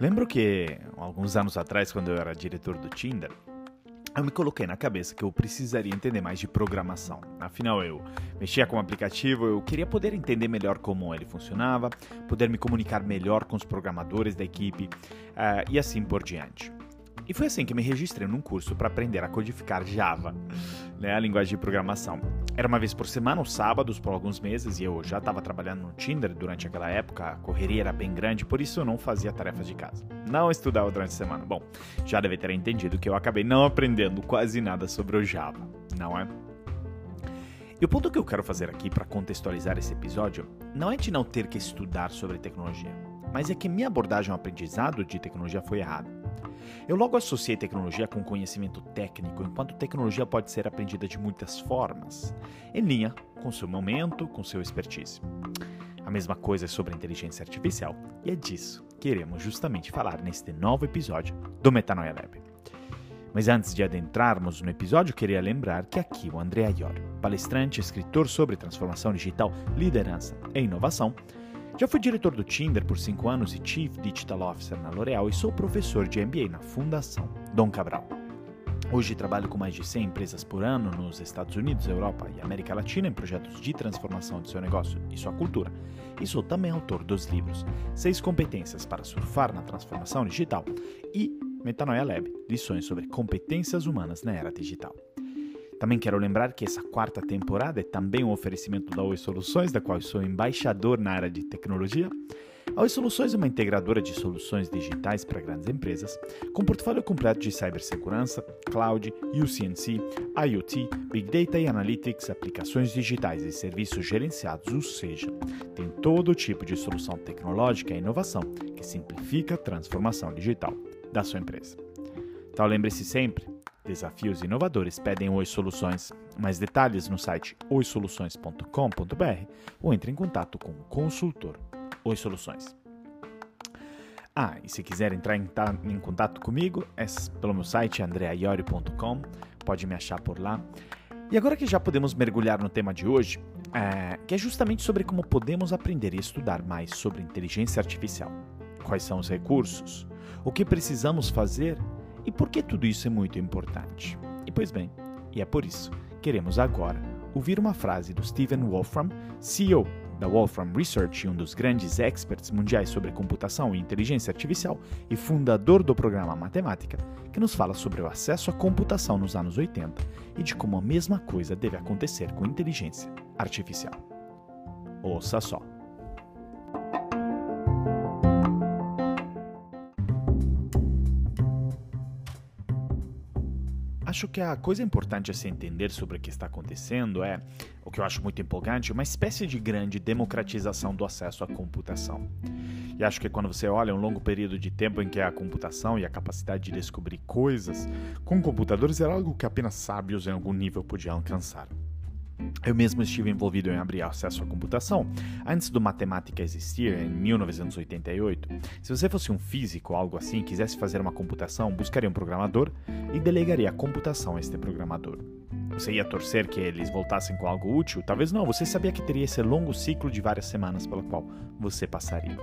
Lembro que alguns anos atrás, quando eu era diretor do Tinder, eu me coloquei na cabeça que eu precisaria entender mais de programação. Afinal, eu mexia com o aplicativo, eu queria poder entender melhor como ele funcionava, poder me comunicar melhor com os programadores da equipe uh, e assim por diante. E foi assim que me registrei num curso para aprender a codificar Java, né, a linguagem de programação. Era uma vez por semana, aos sábados, por alguns meses, e eu já estava trabalhando no Tinder durante aquela época, a correria era bem grande, por isso eu não fazia tarefas de casa. Não estudava durante a semana. Bom, já deve ter entendido que eu acabei não aprendendo quase nada sobre o Java, não é? E o ponto que eu quero fazer aqui para contextualizar esse episódio não é de não ter que estudar sobre tecnologia, mas é que minha abordagem ao aprendizado de tecnologia foi errada. Eu logo associei tecnologia com conhecimento técnico, enquanto tecnologia pode ser aprendida de muitas formas, em linha com seu momento, com seu expertise. A mesma coisa é sobre inteligência artificial, e é disso que iremos justamente falar neste novo episódio do Metanoia Lab. Mas antes de adentrarmos no episódio, queria lembrar que aqui o André Aiori, palestrante escritor sobre transformação digital, liderança e inovação, já fui diretor do Tinder por 5 anos e Chief Digital Officer na L'Oréal e sou professor de MBA na Fundação Dom Cabral. Hoje trabalho com mais de 100 empresas por ano nos Estados Unidos, Europa e América Latina em projetos de transformação de seu negócio e sua cultura. E sou também autor dos livros Seis Competências para Surfar na Transformação Digital e Metanoia Lab, lições sobre competências humanas na era digital. Também quero lembrar que essa quarta temporada é também um oferecimento da Oi Soluções, da qual sou embaixador na área de tecnologia. A Oi Soluções é uma integradora de soluções digitais para grandes empresas, com portfólio completo de cibersegurança, cloud, UCNC, IoT, Big Data e Analytics, aplicações digitais e serviços gerenciados, ou seja, tem todo tipo de solução tecnológica e inovação que simplifica a transformação digital da sua empresa. Então lembre-se sempre, Desafios inovadores pedem Oi Soluções. Mais detalhes no site oisoluções.com.br ou entre em contato com o consultor Oi Soluções. Ah, e se quiser entrar em, em contato comigo, é pelo meu site andreaiori.com, pode me achar por lá. E agora que já podemos mergulhar no tema de hoje, é, que é justamente sobre como podemos aprender e estudar mais sobre inteligência artificial. Quais são os recursos? O que precisamos fazer e por que tudo isso é muito importante? E pois bem, e é por isso queremos agora ouvir uma frase do Stephen Wolfram, CEO da Wolfram Research e um dos grandes experts mundiais sobre computação e inteligência artificial e fundador do programa Matemática, que nos fala sobre o acesso à computação nos anos 80 e de como a mesma coisa deve acontecer com inteligência artificial. Ouça só. Acho que a coisa importante a se entender sobre o que está acontecendo é, o que eu acho muito empolgante, uma espécie de grande democratização do acesso à computação. E acho que quando você olha um longo período de tempo em que a computação e a capacidade de descobrir coisas com computadores era algo que apenas sábios em algum nível podiam alcançar. Eu mesmo estive envolvido em abrir acesso à computação antes do matemática existir, em 1988. Se você fosse um físico ou algo assim quisesse fazer uma computação, buscaria um programador e delegaria a computação a este programador. Você ia torcer que eles voltassem com algo útil? Talvez não, você sabia que teria esse longo ciclo de várias semanas pelo qual você passaria.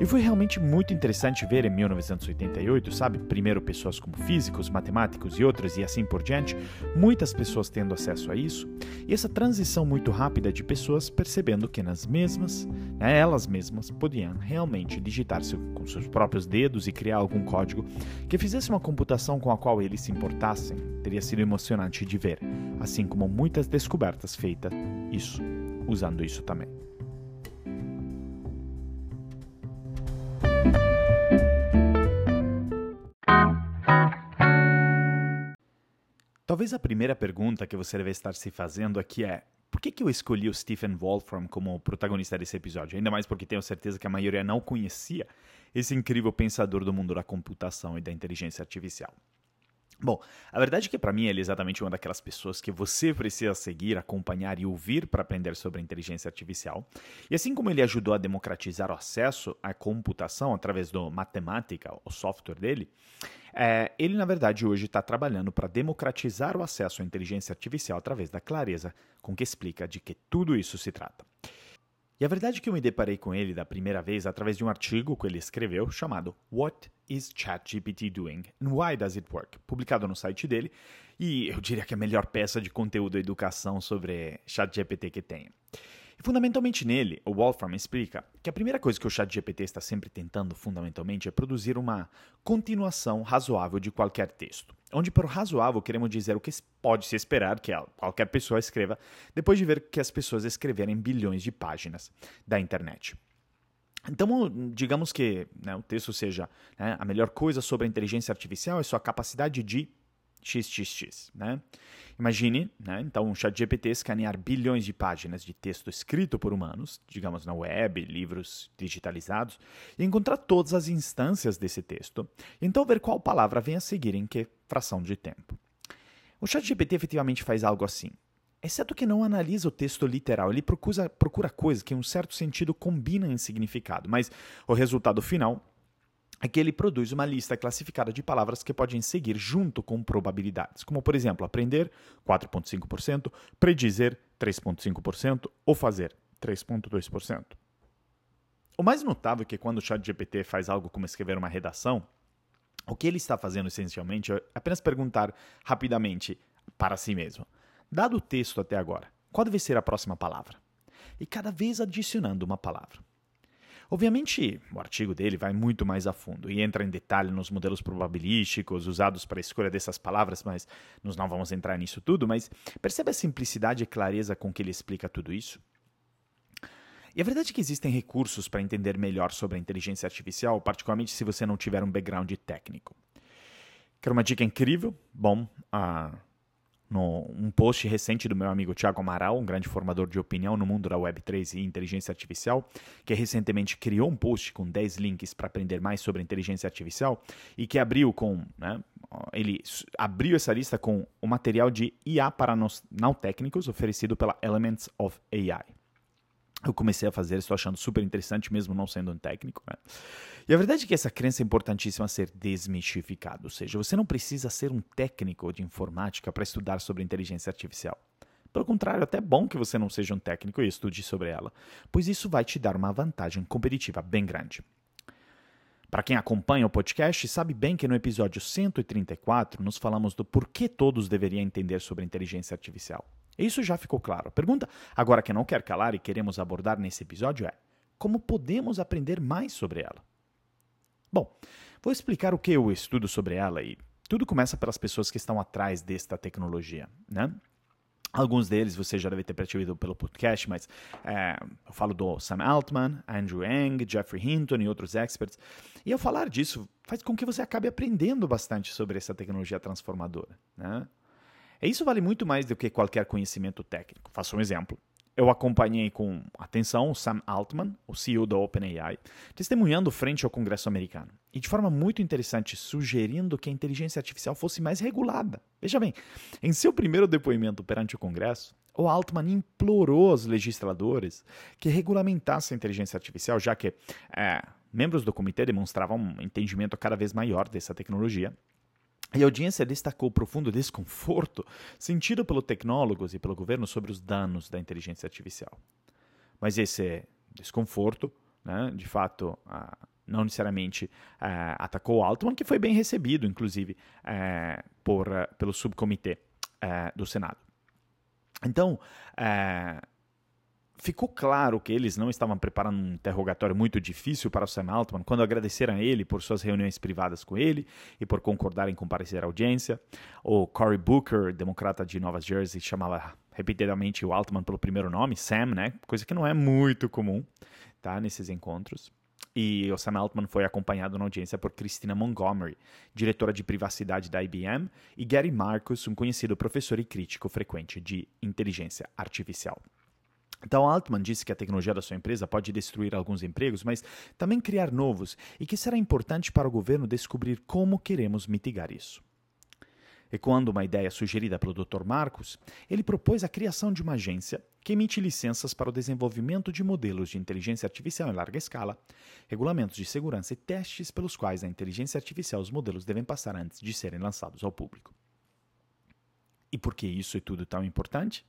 E foi realmente muito interessante ver em 1988, sabe? Primeiro pessoas como físicos, matemáticos e outros e assim por diante, muitas pessoas tendo acesso a isso, e essa transição muito rápida de pessoas percebendo que nas mesmas, né, elas mesmas podiam realmente digitar -se com seus próprios dedos e criar algum código que fizesse uma computação com a qual eles se importassem. Teria sido emocionante de ver assim como muitas descobertas feitas isso, usando isso também. Talvez a primeira pergunta que você deve estar se fazendo aqui é: por que, que eu escolhi o Stephen Wolfram como protagonista desse episódio? Ainda mais porque tenho certeza que a maioria não conhecia esse incrível pensador do mundo da computação e da inteligência artificial. Bom, a verdade é que para mim ele é exatamente uma daquelas pessoas que você precisa seguir, acompanhar e ouvir para aprender sobre inteligência artificial. E assim como ele ajudou a democratizar o acesso à computação através do Matemática, o software dele, é, ele na verdade hoje está trabalhando para democratizar o acesso à inteligência artificial através da clareza com que explica de que tudo isso se trata. E a verdade é que eu me deparei com ele da primeira vez através de um artigo que ele escreveu chamado What is ChatGPT Doing and Why Does It Work? publicado no site dele, e eu diria que é a melhor peça de conteúdo e educação sobre ChatGPT que tem. E fundamentalmente nele, o Wolfram explica que a primeira coisa que o ChatGPT está sempre tentando fundamentalmente é produzir uma continuação razoável de qualquer texto. Onde por razoável queremos dizer o que pode se esperar que qualquer pessoa escreva depois de ver que as pessoas escreverem bilhões de páginas da internet. Então, digamos que né, o texto seja né, a melhor coisa sobre a inteligência artificial é sua capacidade de XXX. Né? Imagine, né, então, um chat GPT escanear bilhões de páginas de texto escrito por humanos, digamos na web, livros digitalizados, e encontrar todas as instâncias desse texto, e então ver qual palavra vem a seguir em que fração de tempo. O chat GPT efetivamente faz algo assim. Exceto que não analisa o texto literal, ele procura, procura coisas que, em um certo sentido, combinam em significado, mas o resultado final é que ele produz uma lista classificada de palavras que podem seguir junto com probabilidades, como por exemplo, aprender 4.5%, predizer 3.5% ou fazer 3.2%. O mais notável é que quando o ChatGPT faz algo como escrever uma redação, o que ele está fazendo essencialmente é apenas perguntar rapidamente para si mesmo: dado o texto até agora, qual deve ser a próxima palavra? E cada vez adicionando uma palavra. Obviamente, o artigo dele vai muito mais a fundo e entra em detalhe nos modelos probabilísticos usados para a escolha dessas palavras, mas nós não vamos entrar nisso tudo. Mas percebe a simplicidade e clareza com que ele explica tudo isso? E a verdade é que existem recursos para entender melhor sobre a inteligência artificial, particularmente se você não tiver um background técnico. Quer uma dica incrível? Bom, a no, um post recente do meu amigo Thiago Amaral, um grande formador de opinião no mundo da Web3 e inteligência artificial, que recentemente criou um post com 10 links para aprender mais sobre inteligência artificial e que abriu com, né, ele abriu essa lista com o material de IA para não técnicos oferecido pela Elements of AI eu comecei a fazer, estou achando super interessante, mesmo não sendo um técnico. Né? E a verdade é que essa crença é importantíssima ser desmistificada, ou seja, você não precisa ser um técnico de informática para estudar sobre inteligência artificial. Pelo contrário, até é bom que você não seja um técnico e estude sobre ela, pois isso vai te dar uma vantagem competitiva bem grande. Para quem acompanha o podcast, sabe bem que no episódio 134 nos falamos do porquê todos deveriam entender sobre inteligência artificial. Isso já ficou claro. A pergunta agora que não quer calar e queremos abordar nesse episódio é: como podemos aprender mais sobre ela? Bom, vou explicar o que eu estudo sobre ela e tudo começa pelas pessoas que estão atrás desta tecnologia, né? Alguns deles você já deve ter percebido pelo podcast, mas é, eu falo do Sam Altman, Andrew Yang, Jeffrey Hinton e outros experts. E ao falar disso, faz com que você acabe aprendendo bastante sobre essa tecnologia transformadora. Né? Isso vale muito mais do que qualquer conhecimento técnico. Faço um exemplo. Eu acompanhei com atenção o Sam Altman, o CEO da OpenAI, testemunhando frente ao Congresso americano. E de forma muito interessante, sugerindo que a inteligência artificial fosse mais regulada. Veja bem, em seu primeiro depoimento perante o Congresso, o Altman implorou aos legisladores que regulamentassem a inteligência artificial, já que é, membros do comitê demonstravam um entendimento cada vez maior dessa tecnologia e a audiência destacou o profundo desconforto sentido pelos tecnólogos e pelo governo sobre os danos da inteligência artificial. Mas esse desconforto, né, de fato, não necessariamente ah, atacou Altman, que foi bem recebido, inclusive, ah, por, pelo subcomitê do Senado. Então, ficou claro que eles não estavam preparando um interrogatório muito difícil para o Sam Altman quando agradeceram a ele por suas reuniões privadas com ele e por concordar em comparecer à audiência. O Cory Booker, democrata de Nova Jersey, chamava repetidamente o Altman pelo primeiro nome, Sam, né? Coisa que não é muito comum, tá? Nesses encontros. E o Sam Altman foi acompanhado na audiência por Christina Montgomery, diretora de privacidade da IBM, e Gary Marcus, um conhecido professor e crítico frequente de inteligência artificial. Então, Altman disse que a tecnologia da sua empresa pode destruir alguns empregos, mas também criar novos, e que será importante para o governo descobrir como queremos mitigar isso. Ecoando uma ideia sugerida pelo Dr. Marcos, ele propôs a criação de uma agência que emite licenças para o desenvolvimento de modelos de inteligência artificial em larga escala, regulamentos de segurança e testes pelos quais a inteligência artificial e os modelos devem passar antes de serem lançados ao público. E por que isso é tudo tão importante?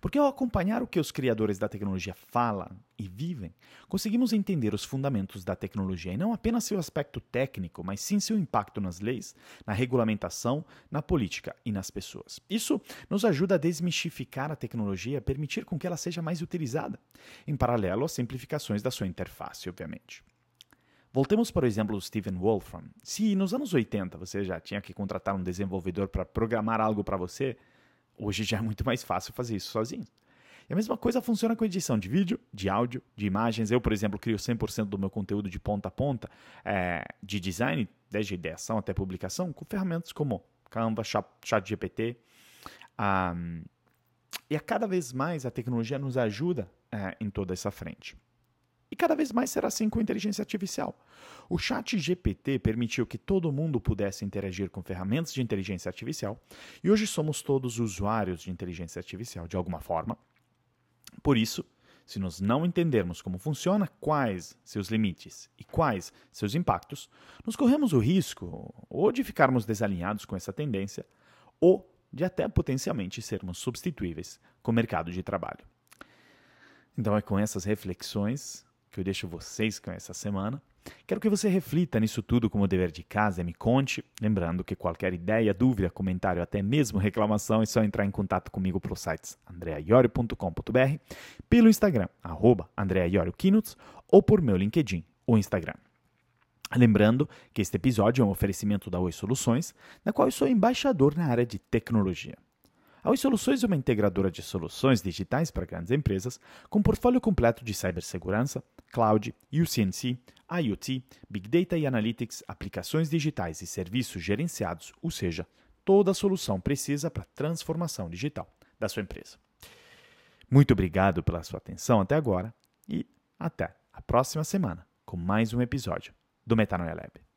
Porque ao acompanhar o que os criadores da tecnologia falam e vivem, conseguimos entender os fundamentos da tecnologia e não apenas seu aspecto técnico, mas sim seu impacto nas leis, na regulamentação, na política e nas pessoas. Isso nos ajuda a desmistificar a tecnologia permitir com que ela seja mais utilizada, em paralelo às simplificações da sua interface, obviamente. Voltemos o exemplo do Stephen Wolfram. Se nos anos 80 você já tinha que contratar um desenvolvedor para programar algo para você, hoje já é muito mais fácil fazer isso sozinho. E a mesma coisa funciona com edição de vídeo, de áudio, de imagens. Eu, por exemplo, crio 100% do meu conteúdo de ponta a ponta, é, de design, desde ideação até publicação, com ferramentas como Canva, ChatGPT. Um, e a cada vez mais a tecnologia nos ajuda é, em toda essa frente. E cada vez mais será assim com inteligência artificial. O chat GPT permitiu que todo mundo pudesse interagir com ferramentas de inteligência artificial, e hoje somos todos usuários de inteligência artificial de alguma forma. Por isso, se nós não entendermos como funciona, quais seus limites e quais seus impactos, nos corremos o risco ou de ficarmos desalinhados com essa tendência, ou de até potencialmente sermos substituíveis com o mercado de trabalho. Então é com essas reflexões que eu deixo vocês com essa semana. Quero que você reflita nisso tudo como dever de casa e me conte. Lembrando que qualquer ideia, dúvida, comentário, até mesmo reclamação, é só entrar em contato comigo pelos sites andreaiorio.com.br, pelo Instagram, arroba ou por meu LinkedIn ou Instagram. Lembrando que este episódio é um oferecimento da Oi Soluções, na qual eu sou embaixador na área de tecnologia. A Oi Soluções é uma integradora de soluções digitais para grandes empresas, com portfólio completo de cibersegurança, cloud, UCNC, IoT, Big Data e Analytics, aplicações digitais e serviços gerenciados, ou seja, toda a solução precisa para a transformação digital da sua empresa. Muito obrigado pela sua atenção até agora e até a próxima semana com mais um episódio do Metanoia Lab.